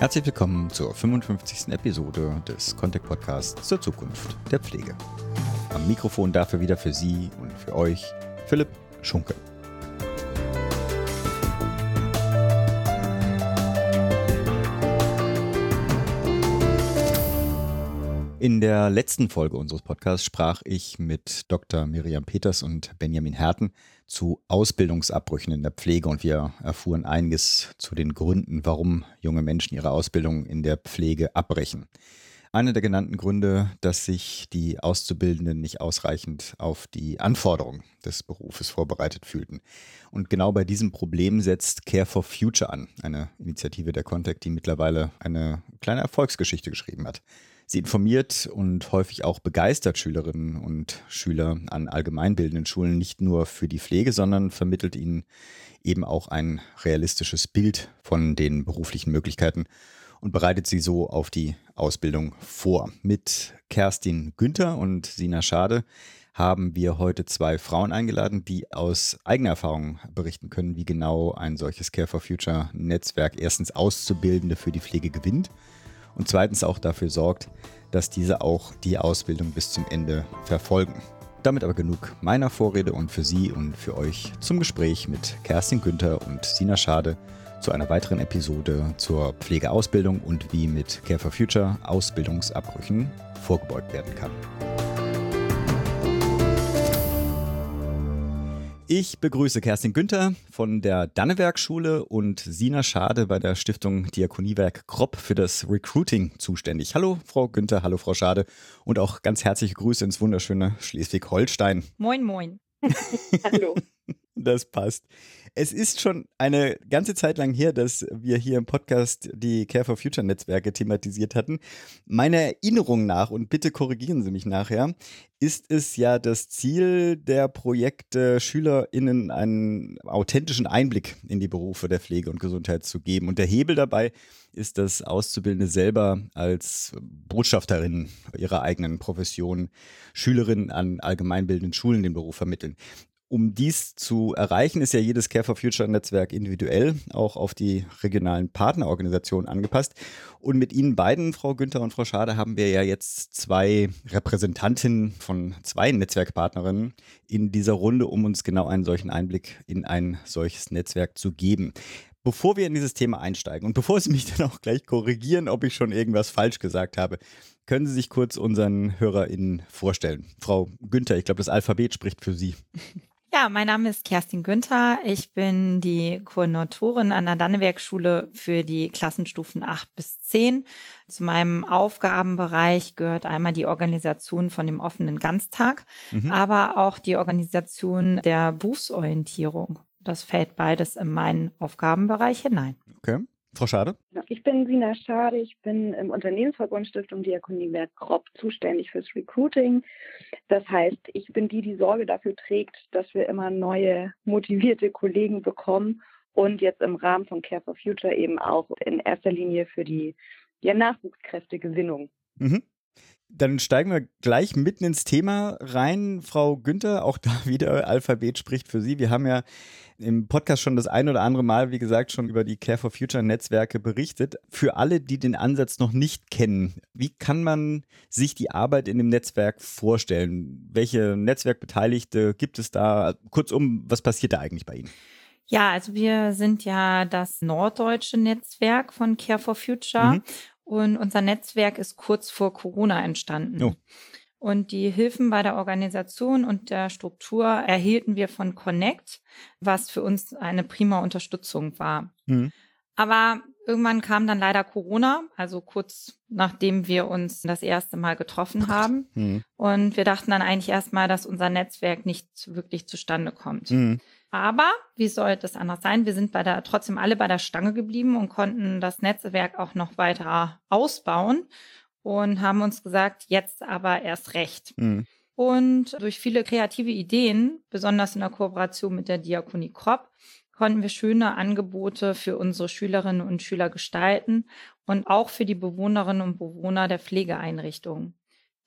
Herzlich willkommen zur 55. Episode des Contact Podcasts zur Zukunft der Pflege. Am Mikrofon dafür wieder für Sie und für euch Philipp Schunke. In der letzten Folge unseres Podcasts sprach ich mit Dr. Miriam Peters und Benjamin Herten zu Ausbildungsabbrüchen in der Pflege und wir erfuhren einiges zu den Gründen, warum junge Menschen ihre Ausbildung in der Pflege abbrechen. Einer der genannten Gründe, dass sich die Auszubildenden nicht ausreichend auf die Anforderungen des Berufes vorbereitet fühlten. Und genau bei diesem Problem setzt Care for Future an, eine Initiative der Contact, die mittlerweile eine kleine Erfolgsgeschichte geschrieben hat. Sie informiert und häufig auch begeistert Schülerinnen und Schüler an allgemeinbildenden Schulen nicht nur für die Pflege, sondern vermittelt ihnen eben auch ein realistisches Bild von den beruflichen Möglichkeiten und bereitet sie so auf die Ausbildung vor. Mit Kerstin Günther und Sina Schade haben wir heute zwei Frauen eingeladen, die aus eigener Erfahrung berichten können, wie genau ein solches Care for Future Netzwerk erstens Auszubildende für die Pflege gewinnt und zweitens auch dafür sorgt, dass diese auch die Ausbildung bis zum Ende verfolgen. Damit aber genug meiner Vorrede und für Sie und für euch zum Gespräch mit Kerstin Günther und Sina Schade zu einer weiteren Episode zur Pflegeausbildung und wie mit Care for Future Ausbildungsabbrüchen vorgebeugt werden kann. Ich begrüße Kerstin Günther von der Dannewerk-Schule und Sina Schade bei der Stiftung Diakoniewerk Kropp für das Recruiting zuständig. Hallo, Frau Günther, hallo, Frau Schade und auch ganz herzliche Grüße ins wunderschöne Schleswig-Holstein. Moin, moin. hallo. Das passt. Es ist schon eine ganze Zeit lang her, dass wir hier im Podcast die Care for Future Netzwerke thematisiert hatten. Meiner Erinnerung nach, und bitte korrigieren Sie mich nachher, ist es ja das Ziel der Projekte, SchülerInnen einen authentischen Einblick in die Berufe der Pflege und Gesundheit zu geben. Und der Hebel dabei ist, dass Auszubildende selber als Botschafterinnen ihrer eigenen Profession Schülerinnen an allgemeinbildenden Schulen den Beruf vermitteln. Um dies zu erreichen, ist ja jedes Care for Future Netzwerk individuell auch auf die regionalen Partnerorganisationen angepasst. Und mit Ihnen beiden, Frau Günther und Frau Schade, haben wir ja jetzt zwei Repräsentantinnen von zwei Netzwerkpartnerinnen in dieser Runde, um uns genau einen solchen Einblick in ein solches Netzwerk zu geben. Bevor wir in dieses Thema einsteigen und bevor Sie mich dann auch gleich korrigieren, ob ich schon irgendwas falsch gesagt habe, können Sie sich kurz unseren HörerInnen vorstellen. Frau Günther, ich glaube, das Alphabet spricht für Sie. Ja, mein Name ist Kerstin Günther. Ich bin die Koordinatorin an der Dannewerk-Schule für die Klassenstufen 8 bis 10. Zu meinem Aufgabenbereich gehört einmal die Organisation von dem offenen Ganztag, mhm. aber auch die Organisation der Berufsorientierung. Das fällt beides in meinen Aufgabenbereich hinein. Okay. Frau Schade? Ich bin Sina Schade, ich bin im Unternehmensverbund Stiftung Diakoniewerk Kropp zuständig fürs Recruiting. Das heißt, ich bin die, die Sorge dafür trägt, dass wir immer neue, motivierte Kollegen bekommen und jetzt im Rahmen von Care for Future eben auch in erster Linie für die ja, Nachwuchskräftegewinnung. Mhm. Dann steigen wir gleich mitten ins Thema rein. Frau Günther, auch da wieder Alphabet spricht für Sie. Wir haben ja im Podcast schon das ein oder andere Mal, wie gesagt, schon über die Care for Future Netzwerke berichtet. Für alle, die den Ansatz noch nicht kennen, wie kann man sich die Arbeit in dem Netzwerk vorstellen? Welche Netzwerkbeteiligte gibt es da? Kurzum, was passiert da eigentlich bei Ihnen? Ja, also wir sind ja das norddeutsche Netzwerk von Care for Future mhm. Und unser Netzwerk ist kurz vor Corona entstanden. Oh. Und die Hilfen bei der Organisation und der Struktur erhielten wir von Connect, was für uns eine prima Unterstützung war. Mhm. Aber irgendwann kam dann leider Corona, also kurz nachdem wir uns das erste Mal getroffen haben. Mhm. Und wir dachten dann eigentlich erstmal, dass unser Netzwerk nicht wirklich zustande kommt. Mhm. Aber wie soll das anders sein? Wir sind bei der, trotzdem alle bei der Stange geblieben und konnten das Netzwerk auch noch weiter ausbauen und haben uns gesagt, jetzt aber erst recht. Mhm. Und durch viele kreative Ideen, besonders in der Kooperation mit der Diakonie Kropp, konnten wir schöne Angebote für unsere Schülerinnen und Schüler gestalten und auch für die Bewohnerinnen und Bewohner der Pflegeeinrichtungen.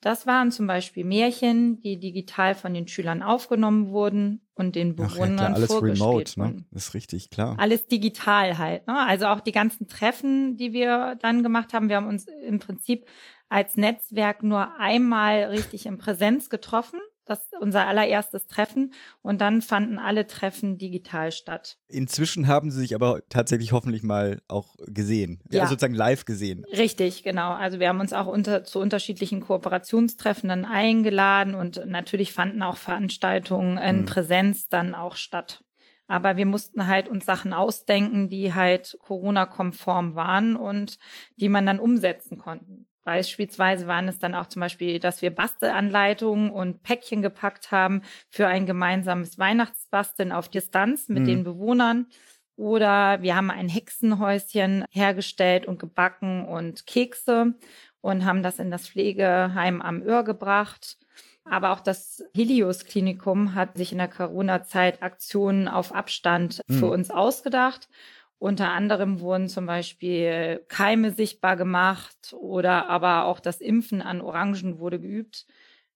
Das waren zum Beispiel Märchen, die digital von den Schülern aufgenommen wurden und den Bewohnern Ach, ja, alles remote, ne? Das ist richtig, klar. Alles digital halt. Ne? Also auch die ganzen Treffen, die wir dann gemacht haben. Wir haben uns im Prinzip als Netzwerk nur einmal richtig in Präsenz getroffen das unser allererstes Treffen und dann fanden alle Treffen digital statt. Inzwischen haben Sie sich aber tatsächlich hoffentlich mal auch gesehen, ja. also sozusagen live gesehen. Richtig, genau. Also wir haben uns auch unter, zu unterschiedlichen Kooperationstreffen dann eingeladen und natürlich fanden auch Veranstaltungen in mhm. Präsenz dann auch statt. Aber wir mussten halt uns Sachen ausdenken, die halt Corona-konform waren und die man dann umsetzen konnten. Beispielsweise waren es dann auch zum Beispiel, dass wir Bastelanleitungen und Päckchen gepackt haben für ein gemeinsames Weihnachtsbasteln auf Distanz mit mhm. den Bewohnern. Oder wir haben ein Hexenhäuschen hergestellt und gebacken und Kekse und haben das in das Pflegeheim am Öhr gebracht. Aber auch das Helios Klinikum hat sich in der Corona-Zeit Aktionen auf Abstand mhm. für uns ausgedacht unter anderem wurden zum Beispiel Keime sichtbar gemacht oder aber auch das Impfen an Orangen wurde geübt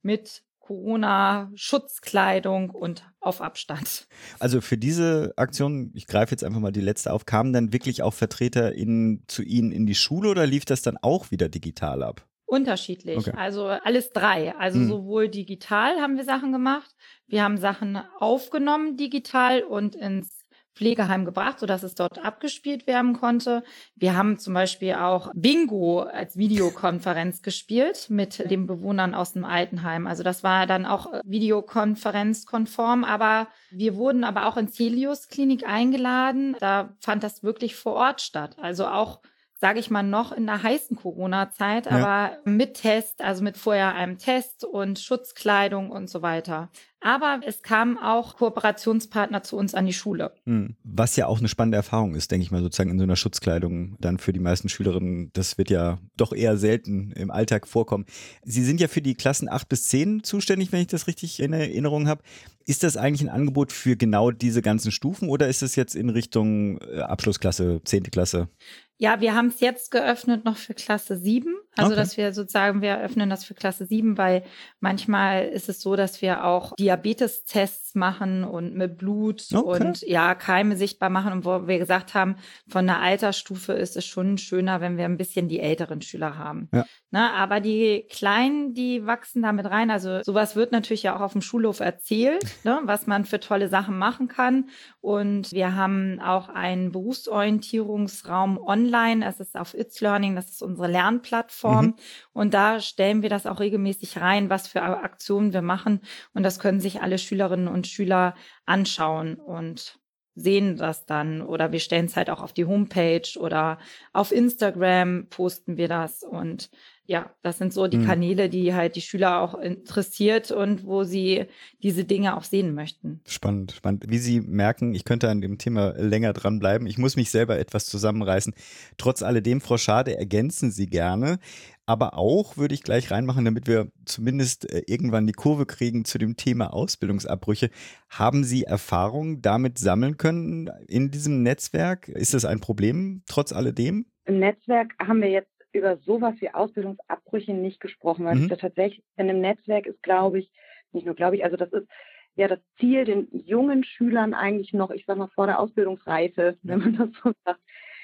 mit Corona-Schutzkleidung und auf Abstand. Also für diese Aktion, ich greife jetzt einfach mal die letzte auf, kamen dann wirklich auch Vertreter in, zu Ihnen in die Schule oder lief das dann auch wieder digital ab? Unterschiedlich. Okay. Also alles drei. Also hm. sowohl digital haben wir Sachen gemacht, wir haben Sachen aufgenommen digital und ins Pflegeheim gebracht, sodass es dort abgespielt werden konnte. Wir haben zum Beispiel auch Bingo als Videokonferenz gespielt mit den Bewohnern aus dem Altenheim. Also das war dann auch Videokonferenzkonform, aber wir wurden aber auch ins Helios Klinik eingeladen. Da fand das wirklich vor Ort statt. Also auch sage ich mal, noch in der heißen Corona-Zeit, aber ja. mit Test, also mit vorher einem Test und Schutzkleidung und so weiter. Aber es kamen auch Kooperationspartner zu uns an die Schule. Hm. Was ja auch eine spannende Erfahrung ist, denke ich mal, sozusagen in so einer Schutzkleidung dann für die meisten Schülerinnen. Das wird ja doch eher selten im Alltag vorkommen. Sie sind ja für die Klassen 8 bis 10 zuständig, wenn ich das richtig in Erinnerung habe. Ist das eigentlich ein Angebot für genau diese ganzen Stufen oder ist es jetzt in Richtung äh, Abschlussklasse, 10. Klasse? Ja, wir haben es jetzt geöffnet noch für Klasse 7. Also, okay. dass wir sozusagen, wir öffnen das für Klasse 7, weil manchmal ist es so, dass wir auch Diabetestests machen und mit Blut okay. und ja, Keime sichtbar machen. Und wo wir gesagt haben, von der Altersstufe ist es schon schöner, wenn wir ein bisschen die älteren Schüler haben. Ja. Na, aber die Kleinen, die wachsen damit rein. Also sowas wird natürlich ja auch auf dem Schulhof erzählt, ne, was man für tolle Sachen machen kann. Und wir haben auch einen Berufsorientierungsraum online. Es ist auf It's Learning, das ist unsere Lernplattform. Plattform. Mhm. Und da stellen wir das auch regelmäßig rein, was für Aktionen wir machen. Und das können sich alle Schülerinnen und Schüler anschauen und sehen das dann. Oder wir stellen es halt auch auf die Homepage oder auf Instagram posten wir das. Und ja, das sind so die mhm. Kanäle, die halt die Schüler auch interessiert und wo sie diese Dinge auch sehen möchten. Spannend, spannend. Wie Sie merken, ich könnte an dem Thema länger dranbleiben. Ich muss mich selber etwas zusammenreißen. Trotz alledem, Frau Schade, ergänzen Sie gerne. Aber auch würde ich gleich reinmachen, damit wir zumindest äh, irgendwann die Kurve kriegen zu dem Thema Ausbildungsabbrüche. Haben Sie Erfahrung damit sammeln können in diesem Netzwerk? Ist das ein Problem trotz alledem? Im Netzwerk haben wir jetzt über sowas wie Ausbildungsabbrüche nicht gesprochen, weil mhm. das tatsächlich in einem Netzwerk ist, glaube ich, nicht nur glaube ich, also das ist ja das Ziel, den jungen Schülern eigentlich noch, ich sage mal, vor der Ausbildungsreife, wenn man das so sagt,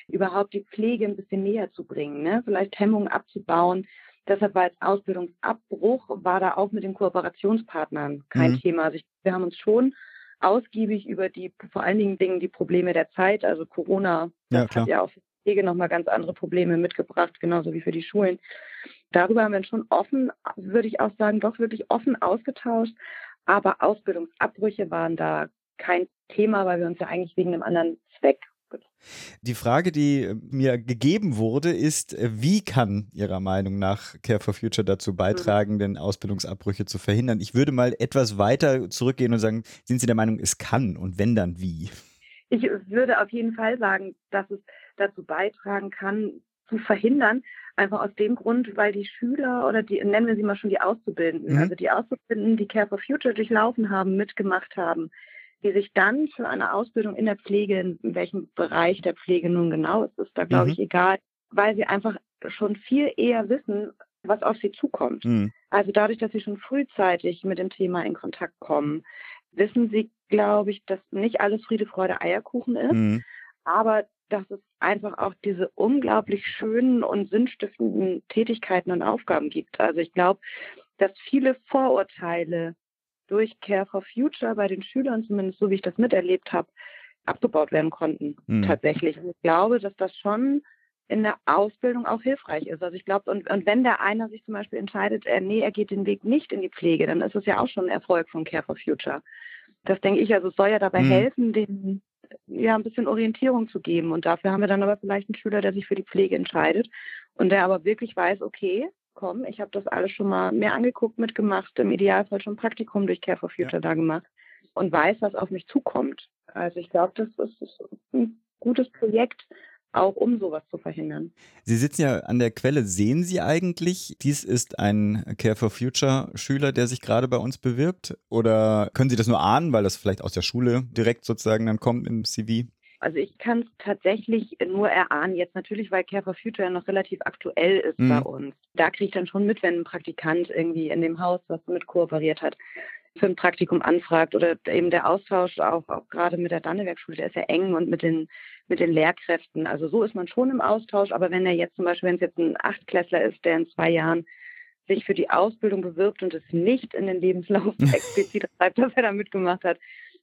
überhaupt die Pflege ein bisschen näher zu bringen, ne? vielleicht Hemmungen abzubauen. Deshalb war als Ausbildungsabbruch, war da auch mit den Kooperationspartnern kein mhm. Thema. Also ich, wir haben uns schon ausgiebig über die, vor allen Dingen die Probleme der Zeit, also Corona, das ja, hat ja auch Pflege nochmal ganz andere Probleme mitgebracht, genauso wie für die Schulen. Darüber haben wir schon offen, würde ich auch sagen, doch wirklich offen ausgetauscht. Aber Ausbildungsabbrüche waren da kein Thema, weil wir uns ja eigentlich wegen einem anderen Zweck die Frage, die mir gegeben wurde, ist, wie kann Ihrer Meinung nach Care for Future dazu beitragen, denn Ausbildungsabbrüche zu verhindern? Ich würde mal etwas weiter zurückgehen und sagen, sind Sie der Meinung, es kann und wenn dann wie? Ich würde auf jeden Fall sagen, dass es dazu beitragen kann, zu verhindern. Einfach aus dem Grund, weil die Schüler oder die, nennen wir sie mal schon die Auszubildenden, mhm. also die Auszubildenden, die Care for Future durchlaufen haben, mitgemacht haben, die sich dann für eine Ausbildung in der Pflege, in welchem Bereich der Pflege nun genau ist, ist da glaube mhm. ich egal, weil sie einfach schon viel eher wissen, was auf sie zukommt. Mhm. Also dadurch, dass Sie schon frühzeitig mit dem Thema in Kontakt kommen, wissen Sie, glaube ich, dass nicht alles Friede, Freude, Eierkuchen ist, mhm. aber dass es einfach auch diese unglaublich schönen und sinnstiftenden Tätigkeiten und Aufgaben gibt. Also ich glaube, dass viele Vorurteile durch Care for Future bei den Schülern, zumindest so wie ich das miterlebt habe, abgebaut werden konnten mhm. tatsächlich. Und ich glaube, dass das schon in der Ausbildung auch hilfreich ist. Also ich glaube, und, und wenn der einer sich zum Beispiel entscheidet, er, nee, er geht den Weg nicht in die Pflege, dann ist es ja auch schon ein Erfolg von Care for Future. Das denke ich, also es soll ja dabei mhm. helfen, den ja ein bisschen Orientierung zu geben. Und dafür haben wir dann aber vielleicht einen Schüler, der sich für die Pflege entscheidet und der aber wirklich weiß, okay, komm, ich habe das alles schon mal mehr angeguckt, mitgemacht, im Idealfall schon ein Praktikum durch Care for Future ja. da gemacht und weiß, was auf mich zukommt. Also ich glaube, das ist ein gutes Projekt, auch um sowas zu verhindern. Sie sitzen ja an der Quelle. Sehen Sie eigentlich, dies ist ein Care for Future Schüler, der sich gerade bei uns bewirbt? Oder können Sie das nur ahnen, weil das vielleicht aus der Schule direkt sozusagen dann kommt im CV? Also ich kann es tatsächlich nur erahnen, jetzt natürlich, weil Care for Future noch relativ aktuell ist mhm. bei uns. Da kriege ich dann schon mit, wenn ein Praktikant irgendwie in dem Haus was mit kooperiert hat, für ein Praktikum anfragt oder eben der Austausch auch, auch gerade mit der Dannewerkschule, der ist ja eng und mit den, mit den Lehrkräften. Also so ist man schon im Austausch, aber wenn er jetzt zum Beispiel, wenn es jetzt ein Achtklässler ist, der in zwei Jahren sich für die Ausbildung bewirbt und es nicht in den Lebenslauf explizit schreibt, dass er da mitgemacht hat,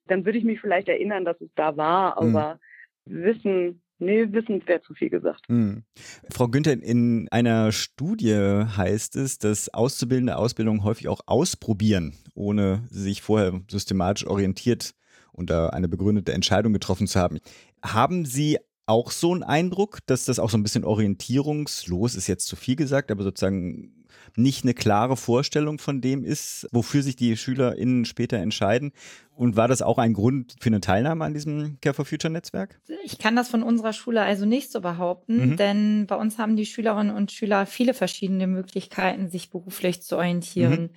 dann würde ich mich vielleicht erinnern, dass es da war, mhm. aber mhm. wissen Nee, wissen wäre zu viel gesagt. Hm. Frau Günther, in einer Studie heißt es, dass Auszubildende Ausbildung häufig auch ausprobieren, ohne sich vorher systematisch orientiert und eine begründete Entscheidung getroffen zu haben. Haben Sie auch so einen Eindruck, dass das auch so ein bisschen orientierungslos ist, jetzt zu viel gesagt, aber sozusagen nicht eine klare Vorstellung von dem ist, wofür sich die SchülerInnen später entscheiden. Und war das auch ein Grund für eine Teilnahme an diesem Care for Future Netzwerk? Ich kann das von unserer Schule also nicht so behaupten, mhm. denn bei uns haben die Schülerinnen und Schüler viele verschiedene Möglichkeiten, sich beruflich zu orientieren. Mhm.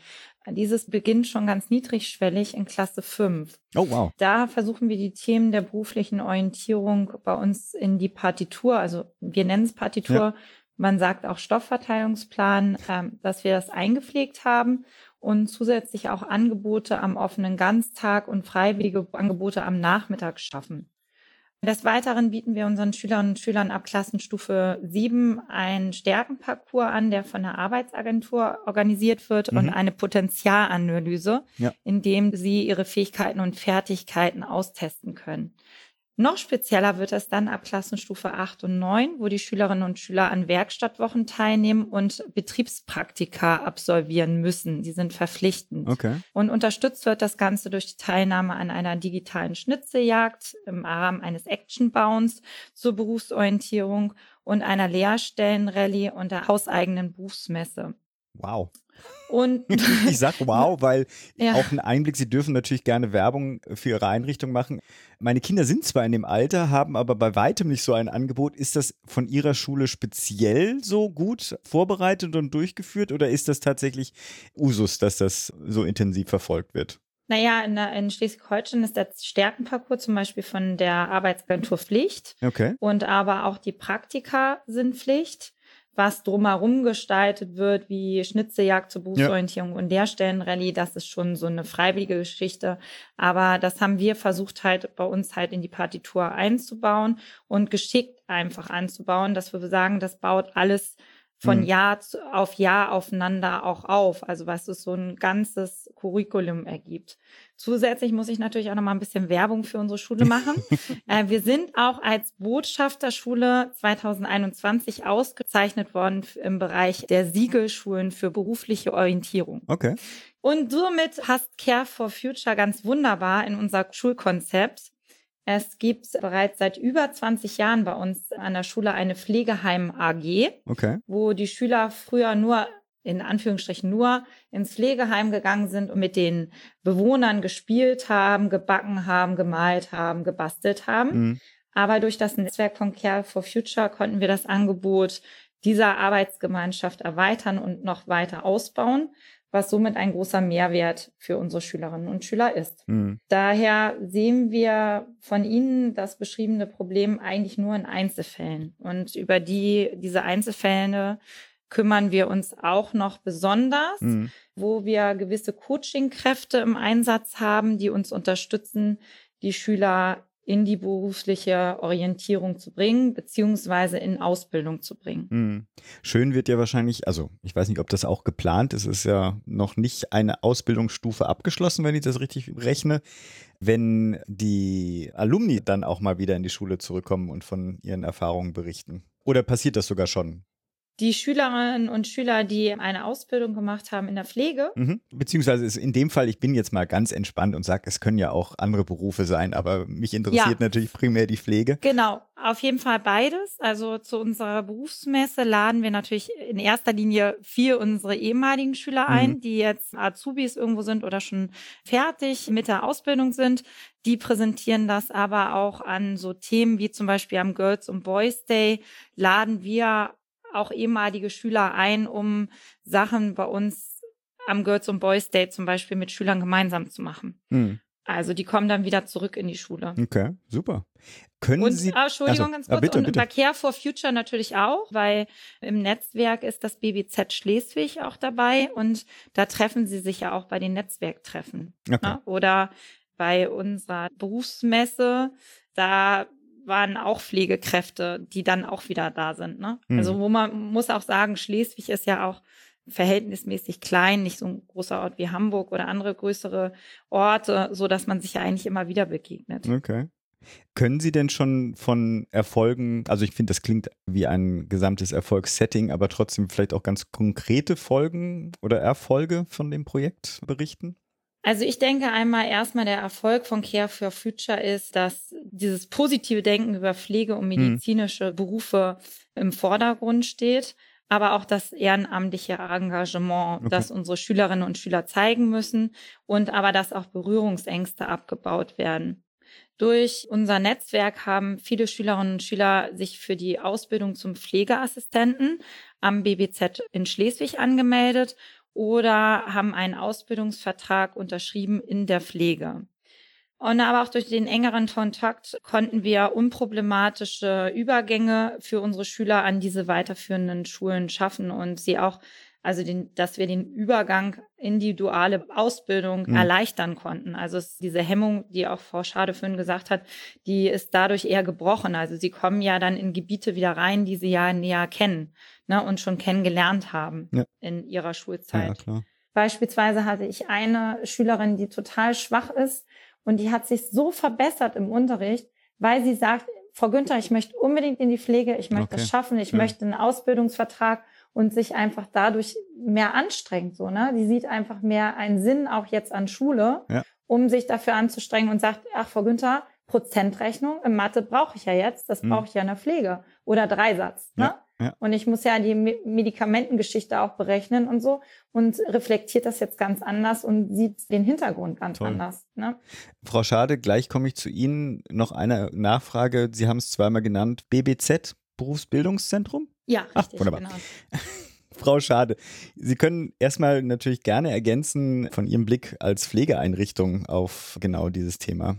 Dieses beginnt schon ganz niedrigschwellig in Klasse 5. Oh, wow. Da versuchen wir die Themen der beruflichen Orientierung bei uns in die Partitur, also wir nennen es Partitur, ja. Man sagt auch Stoffverteilungsplan, ähm, dass wir das eingepflegt haben und zusätzlich auch Angebote am offenen Ganztag und freiwillige Angebote am Nachmittag schaffen. Des Weiteren bieten wir unseren Schülerinnen und Schülern ab Klassenstufe 7 einen Stärkenparcours an, der von der Arbeitsagentur organisiert wird mhm. und eine Potenzialanalyse, ja. in dem sie ihre Fähigkeiten und Fertigkeiten austesten können. Noch spezieller wird es dann ab Klassenstufe 8 und 9, wo die Schülerinnen und Schüler an Werkstattwochen teilnehmen und Betriebspraktika absolvieren müssen. Die sind verpflichtend. Okay. Und unterstützt wird das Ganze durch die Teilnahme an einer digitalen Schnitzeljagd im Rahmen eines Actionbounds zur Berufsorientierung und einer Lehrstellenrallye und der hauseigenen Berufsmesse. Wow. Und ich sag wow, weil ja. auch ein Einblick, Sie dürfen natürlich gerne Werbung für Ihre Einrichtung machen. Meine Kinder sind zwar in dem Alter, haben aber bei weitem nicht so ein Angebot. Ist das von Ihrer Schule speziell so gut vorbereitet und durchgeführt oder ist das tatsächlich Usus, dass das so intensiv verfolgt wird? Naja, in, in Schleswig-Holstein ist der Stärkenparcours zum Beispiel von der Arbeitsagentur Pflicht. Okay. Und aber auch die Praktika sind Pflicht was drumherum gestaltet wird, wie Schnitzejagd zur Berufsorientierung ja. und Lehrstellenrallye, das ist schon so eine freiwillige Geschichte. Aber das haben wir versucht halt bei uns halt in die Partitur einzubauen und geschickt einfach anzubauen, dass wir sagen, das baut alles von mhm. Jahr auf Jahr aufeinander auch auf. Also was es so ein ganzes Curriculum ergibt. Zusätzlich muss ich natürlich auch noch mal ein bisschen Werbung für unsere Schule machen. äh, wir sind auch als Botschafterschule 2021 ausgezeichnet worden im Bereich der Siegelschulen für berufliche Orientierung. Okay. Und somit passt Care for Future ganz wunderbar in unser Schulkonzept es gibt bereits seit über 20 Jahren bei uns an der Schule eine Pflegeheim AG, okay. wo die Schüler früher nur in Anführungsstrichen nur ins Pflegeheim gegangen sind und mit den Bewohnern gespielt haben, gebacken haben, gemalt haben, gebastelt haben. Mhm. Aber durch das Netzwerk von Care for Future konnten wir das Angebot dieser Arbeitsgemeinschaft erweitern und noch weiter ausbauen, was somit ein großer Mehrwert für unsere Schülerinnen und Schüler ist. Mhm. Daher sehen wir von Ihnen das beschriebene Problem eigentlich nur in Einzelfällen. Und über die, diese Einzelfälle kümmern wir uns auch noch besonders, mhm. wo wir gewisse Coaching-Kräfte im Einsatz haben, die uns unterstützen, die Schüler in die berufliche Orientierung zu bringen, beziehungsweise in Ausbildung zu bringen. Mhm. Schön wird ja wahrscheinlich, also ich weiß nicht, ob das auch geplant ist, es ist ja noch nicht eine Ausbildungsstufe abgeschlossen, wenn ich das richtig rechne, wenn die Alumni dann auch mal wieder in die Schule zurückkommen und von ihren Erfahrungen berichten. Oder passiert das sogar schon? Die Schülerinnen und Schüler, die eine Ausbildung gemacht haben in der Pflege. Mhm. Beziehungsweise in dem Fall, ich bin jetzt mal ganz entspannt und sage, es können ja auch andere Berufe sein, aber mich interessiert ja. natürlich primär die Pflege. Genau, auf jeden Fall beides. Also zu unserer Berufsmesse laden wir natürlich in erster Linie vier unsere ehemaligen Schüler ein, mhm. die jetzt Azubis irgendwo sind oder schon fertig mit der Ausbildung sind. Die präsentieren das aber auch an so Themen wie zum Beispiel am Girls und Boys Day laden wir auch ehemalige Schüler ein, um Sachen bei uns am Girls und Boys Day zum Beispiel mit Schülern gemeinsam zu machen. Hm. Also die kommen dann wieder zurück in die Schule. Okay, super. Können und, Sie. Ah, Entschuldigung, also, ganz kurz. Ah, bitte, und bitte. bei Care for Future natürlich auch, weil im Netzwerk ist das BBZ Schleswig auch dabei und da treffen sie sich ja auch bei den Netzwerktreffen. Okay. Ne? Oder bei unserer Berufsmesse, da waren auch Pflegekräfte, die dann auch wieder da sind. Ne? Mhm. Also wo man muss auch sagen, Schleswig ist ja auch verhältnismäßig klein, nicht so ein großer Ort wie Hamburg oder andere größere Orte, so dass man sich ja eigentlich immer wieder begegnet. Okay. Können Sie denn schon von Erfolgen, also ich finde, das klingt wie ein gesamtes Erfolgssetting, aber trotzdem vielleicht auch ganz konkrete Folgen oder Erfolge von dem Projekt berichten? Also ich denke einmal erstmal der Erfolg von Care for Future ist, dass dieses positive Denken über Pflege und mhm. medizinische mhm. Berufe im Vordergrund steht, aber auch das ehrenamtliche Engagement, okay. das unsere Schülerinnen und Schüler zeigen müssen und aber dass auch Berührungsängste abgebaut werden. Durch unser Netzwerk haben viele Schülerinnen und Schüler sich für die Ausbildung zum Pflegeassistenten am BBZ in Schleswig angemeldet oder haben einen Ausbildungsvertrag unterschrieben in der Pflege. Und aber auch durch den engeren Kontakt konnten wir unproblematische Übergänge für unsere Schüler an diese weiterführenden Schulen schaffen und sie auch also den, dass wir den Übergang in die duale Ausbildung mhm. erleichtern konnten. Also es, diese Hemmung, die auch Frau Schadefön gesagt hat, die ist dadurch eher gebrochen. Also sie kommen ja dann in Gebiete wieder rein, die sie ja näher kennen ne, und schon kennengelernt haben ja. in ihrer Schulzeit. Ja, Beispielsweise hatte ich eine Schülerin, die total schwach ist und die hat sich so verbessert im Unterricht, weil sie sagt, Frau Günther, ich möchte unbedingt in die Pflege, ich möchte okay. das schaffen, ich ja. möchte einen Ausbildungsvertrag und sich einfach dadurch mehr anstrengt. So, ne? Die sieht einfach mehr einen Sinn auch jetzt an Schule, ja. um sich dafür anzustrengen und sagt, ach, Frau Günther, Prozentrechnung im Mathe brauche ich ja jetzt, das mhm. brauche ich ja in der Pflege. Oder Dreisatz. Ne? Ja. Ja. Und ich muss ja die Medikamentengeschichte auch berechnen und so und reflektiert das jetzt ganz anders und sieht den Hintergrund ganz Toll. anders. Ne? Frau Schade, gleich komme ich zu Ihnen. Noch eine Nachfrage. Sie haben es zweimal genannt. BBZ, Berufsbildungszentrum? Ja, Ach, richtig, wunderbar. genau. Frau Schade, Sie können erstmal natürlich gerne ergänzen von Ihrem Blick als Pflegeeinrichtung auf genau dieses Thema.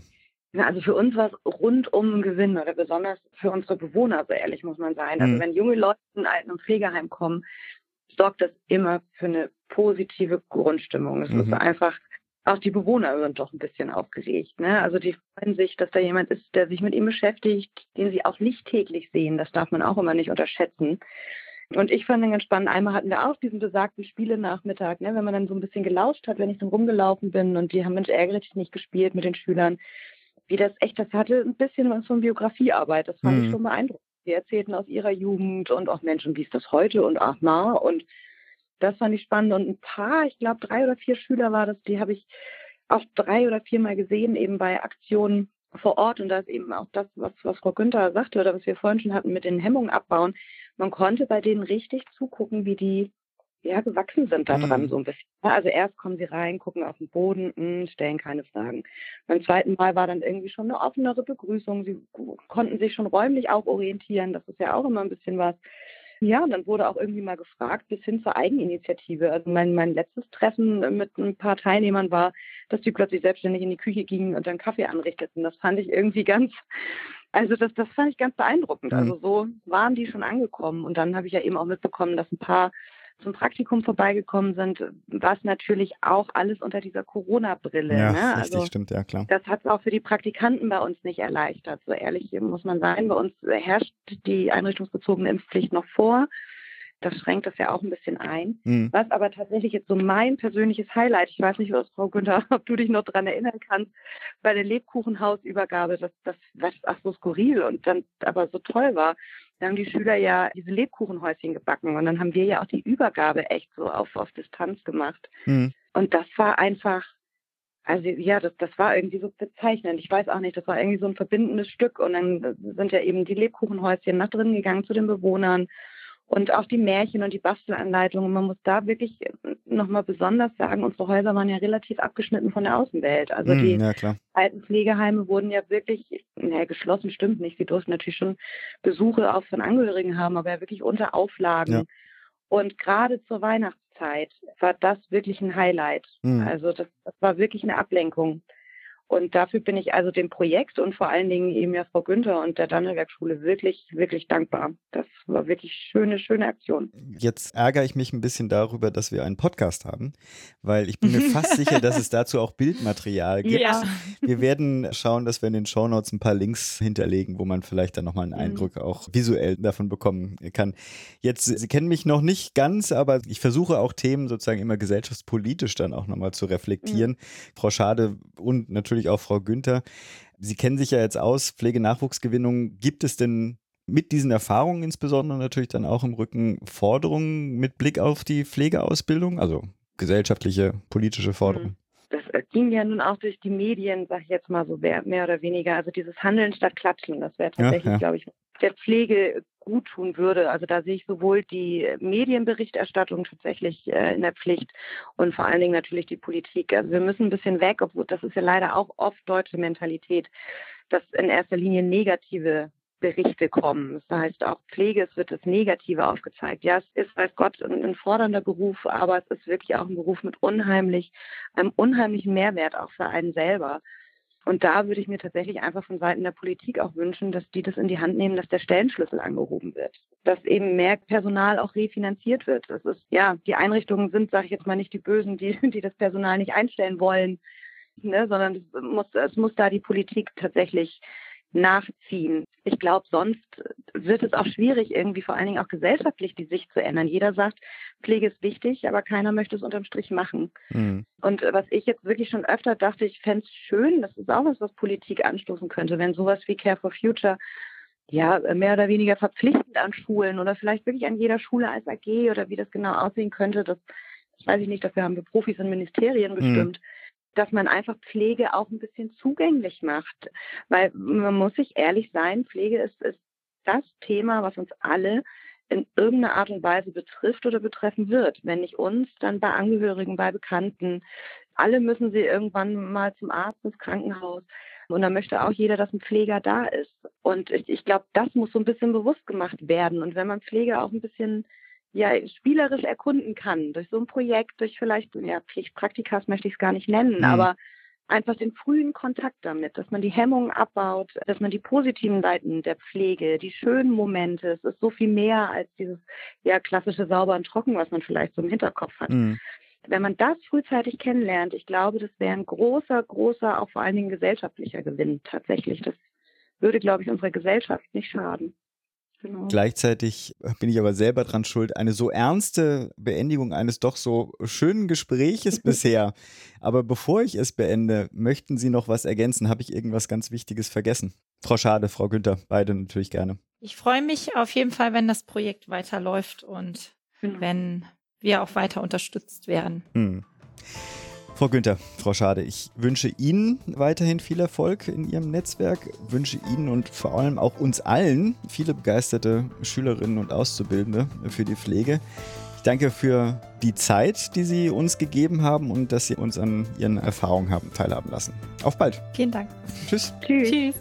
Also für uns war es rundum ein Gewinn oder besonders für unsere Bewohner, so ehrlich muss man sein. Also mhm. wenn junge Leute in Alten- und Pflegeheim kommen, sorgt das immer für eine positive Grundstimmung. Es mhm. ist einfach, auch die Bewohner sind doch ein bisschen aufgeregt. Ne? Also die freuen sich, dass da jemand ist, der sich mit ihm beschäftigt, den sie auch nicht täglich sehen. Das darf man auch immer nicht unterschätzen. Und ich fand den ganz spannend. Einmal hatten wir auch diesen besagten Spielenachmittag, ne, wenn man dann so ein bisschen gelauscht hat, wenn ich dann rumgelaufen bin und die haben Mensch ärgere dich nicht gespielt mit den Schülern wie das echt, das hatte ein bisschen was von Biografiearbeit. Das fand mhm. ich schon beeindruckend. Sie erzählten aus ihrer Jugend und auch Menschen, wie ist das heute und ach na und das fand ich spannend. Und ein paar, ich glaube drei oder vier Schüler war das, die habe ich auch drei oder viermal gesehen, eben bei Aktionen vor Ort. Und da ist eben auch das, was, was Frau Günther sagte oder was wir vorhin schon hatten mit den Hemmungen abbauen. Man konnte bei denen richtig zugucken, wie die ja, gewachsen sind daran mhm. so ein bisschen. Also erst kommen sie rein, gucken auf den Boden, mh, hm, stellen keine Fragen. Beim zweiten Mal war dann irgendwie schon eine offenere Begrüßung. Sie konnten sich schon räumlich auch orientieren. Das ist ja auch immer ein bisschen was. Ja, und dann wurde auch irgendwie mal gefragt, bis hin zur Eigeninitiative. Also mein, mein letztes Treffen mit ein paar Teilnehmern war, dass die plötzlich selbstständig in die Küche gingen und dann Kaffee anrichteten. Das fand ich irgendwie ganz, Also das, das fand ich ganz beeindruckend. Mhm. Also so waren die schon angekommen. Und dann habe ich ja eben auch mitbekommen, dass ein paar zum Praktikum vorbeigekommen sind, was natürlich auch alles unter dieser Corona-Brille. Ja, ne? richtig, also, stimmt, ja klar. Das hat es auch für die Praktikanten bei uns nicht erleichtert. So ehrlich muss man sein. Bei uns herrscht die einrichtungsbezogene Impfpflicht noch vor. Das schränkt das ja auch ein bisschen ein. Mhm. Was aber tatsächlich jetzt so mein persönliches Highlight, ich weiß nicht, was Frau Günther, ob du dich noch daran erinnern kannst, bei der Lebkuchenhausübergabe, dass das, was ach so skurril und dann aber so toll war. Da haben die Schüler ja diese Lebkuchenhäuschen gebacken und dann haben wir ja auch die Übergabe echt so auf, auf Distanz gemacht. Mhm. Und das war einfach, also ja, das, das war irgendwie so bezeichnend. Ich weiß auch nicht, das war irgendwie so ein verbindendes Stück und dann sind ja eben die Lebkuchenhäuschen nach drinnen gegangen zu den Bewohnern und auch die Märchen und die Bastelanleitungen. Man muss da wirklich nochmal besonders sagen, unsere Häuser waren ja relativ abgeschnitten von der Außenwelt. Also mm, die ja, alten Pflegeheime wurden ja wirklich, naja, geschlossen stimmt nicht. Sie durften natürlich schon Besuche auch von Angehörigen haben, aber ja wirklich unter Auflagen. Ja. Und gerade zur Weihnachtszeit war das wirklich ein Highlight. Mm. Also das, das war wirklich eine Ablenkung. Und dafür bin ich also dem Projekt und vor allen Dingen eben ja Frau Günther und der Dannewerkschule wirklich, wirklich dankbar. Das war wirklich schöne, schöne Aktion. Jetzt ärgere ich mich ein bisschen darüber, dass wir einen Podcast haben, weil ich bin mir fast sicher, dass es dazu auch Bildmaterial gibt. Ja. Wir werden schauen, dass wir in den Shownotes ein paar Links hinterlegen, wo man vielleicht dann nochmal einen mhm. Eindruck auch visuell davon bekommen kann. Jetzt, Sie kennen mich noch nicht ganz, aber ich versuche auch Themen sozusagen immer gesellschaftspolitisch dann auch nochmal zu reflektieren. Mhm. Frau Schade und natürlich natürlich auch Frau Günther. Sie kennen sich ja jetzt aus, Pflegenachwuchsgewinnung. Gibt es denn mit diesen Erfahrungen insbesondere natürlich dann auch im Rücken Forderungen mit Blick auf die Pflegeausbildung, also gesellschaftliche, politische Forderungen? Das ging ja nun auch durch die Medien, sag ich jetzt mal so mehr, oder weniger. Also dieses Handeln statt Klatschen, das wäre tatsächlich, ja, ja. glaube ich, der Pflege gut tun würde. Also da sehe ich sowohl die Medienberichterstattung tatsächlich äh, in der Pflicht und vor allen Dingen natürlich die Politik. Also wir müssen ein bisschen weg, obwohl das ist ja leider auch oft deutsche Mentalität, dass in erster Linie negative Berichte kommen. Das heißt auch Pflege, es wird das Negative aufgezeigt. Ja, es ist, weiß Gott, ein, ein fordernder Beruf, aber es ist wirklich auch ein Beruf mit unheimlich, einem unheimlichen Mehrwert auch für einen selber. Und da würde ich mir tatsächlich einfach von Seiten der Politik auch wünschen, dass die das in die Hand nehmen, dass der Stellenschlüssel angehoben wird. Dass eben mehr Personal auch refinanziert wird. Das ist, ja, die Einrichtungen sind, sage ich jetzt mal, nicht die Bösen, die, die das Personal nicht einstellen wollen, ne, sondern es muss, es muss da die Politik tatsächlich nachziehen. Ich glaube, sonst wird es auch schwierig, irgendwie vor allen Dingen auch gesellschaftlich die Sicht zu ändern. Jeder sagt, Pflege ist wichtig, aber keiner möchte es unterm Strich machen. Mhm. Und was ich jetzt wirklich schon öfter dachte, ich fände es schön, das ist auch was, was Politik anstoßen könnte, wenn sowas wie Care for Future ja, mehr oder weniger verpflichtend an Schulen oder vielleicht wirklich an jeder Schule als AG oder wie das genau aussehen könnte, das, das weiß ich nicht, dafür haben wir Profis in Ministerien mhm. bestimmt. Mhm dass man einfach Pflege auch ein bisschen zugänglich macht. Weil man muss sich ehrlich sein, Pflege ist, ist das Thema, was uns alle in irgendeiner Art und Weise betrifft oder betreffen wird. Wenn nicht uns, dann bei Angehörigen, bei Bekannten. Alle müssen sie irgendwann mal zum Arzt, ins Krankenhaus. Und da möchte auch jeder, dass ein Pfleger da ist. Und ich, ich glaube, das muss so ein bisschen bewusst gemacht werden. Und wenn man Pflege auch ein bisschen ja, spielerisch erkunden kann, durch so ein Projekt, durch vielleicht, ja, Pflichtpraktikas möchte ich es gar nicht nennen, mhm. aber einfach den frühen Kontakt damit, dass man die Hemmungen abbaut, dass man die positiven Seiten der Pflege, die schönen Momente, es ist so viel mehr als dieses ja klassische sauber und trocken, was man vielleicht so im Hinterkopf hat. Mhm. Wenn man das frühzeitig kennenlernt, ich glaube, das wäre ein großer, großer, auch vor allen Dingen gesellschaftlicher Gewinn tatsächlich. Das würde, glaube ich, unserer Gesellschaft nicht schaden. Genau. Gleichzeitig bin ich aber selber dran schuld, eine so ernste Beendigung eines doch so schönen Gespräches bisher. Aber bevor ich es beende, möchten Sie noch was ergänzen? Habe ich irgendwas ganz Wichtiges vergessen? Frau Schade, Frau Günther, beide natürlich gerne. Ich freue mich auf jeden Fall, wenn das Projekt weiterläuft und genau. wenn wir auch weiter unterstützt werden. Hm. Frau Günther, Frau Schade, ich wünsche Ihnen weiterhin viel Erfolg in Ihrem Netzwerk, wünsche Ihnen und vor allem auch uns allen viele begeisterte Schülerinnen und Auszubildende für die Pflege. Ich danke für die Zeit, die Sie uns gegeben haben und dass Sie uns an Ihren Erfahrungen haben teilhaben lassen. Auf bald. Vielen Dank. Tschüss. Tschüss. Tschüss.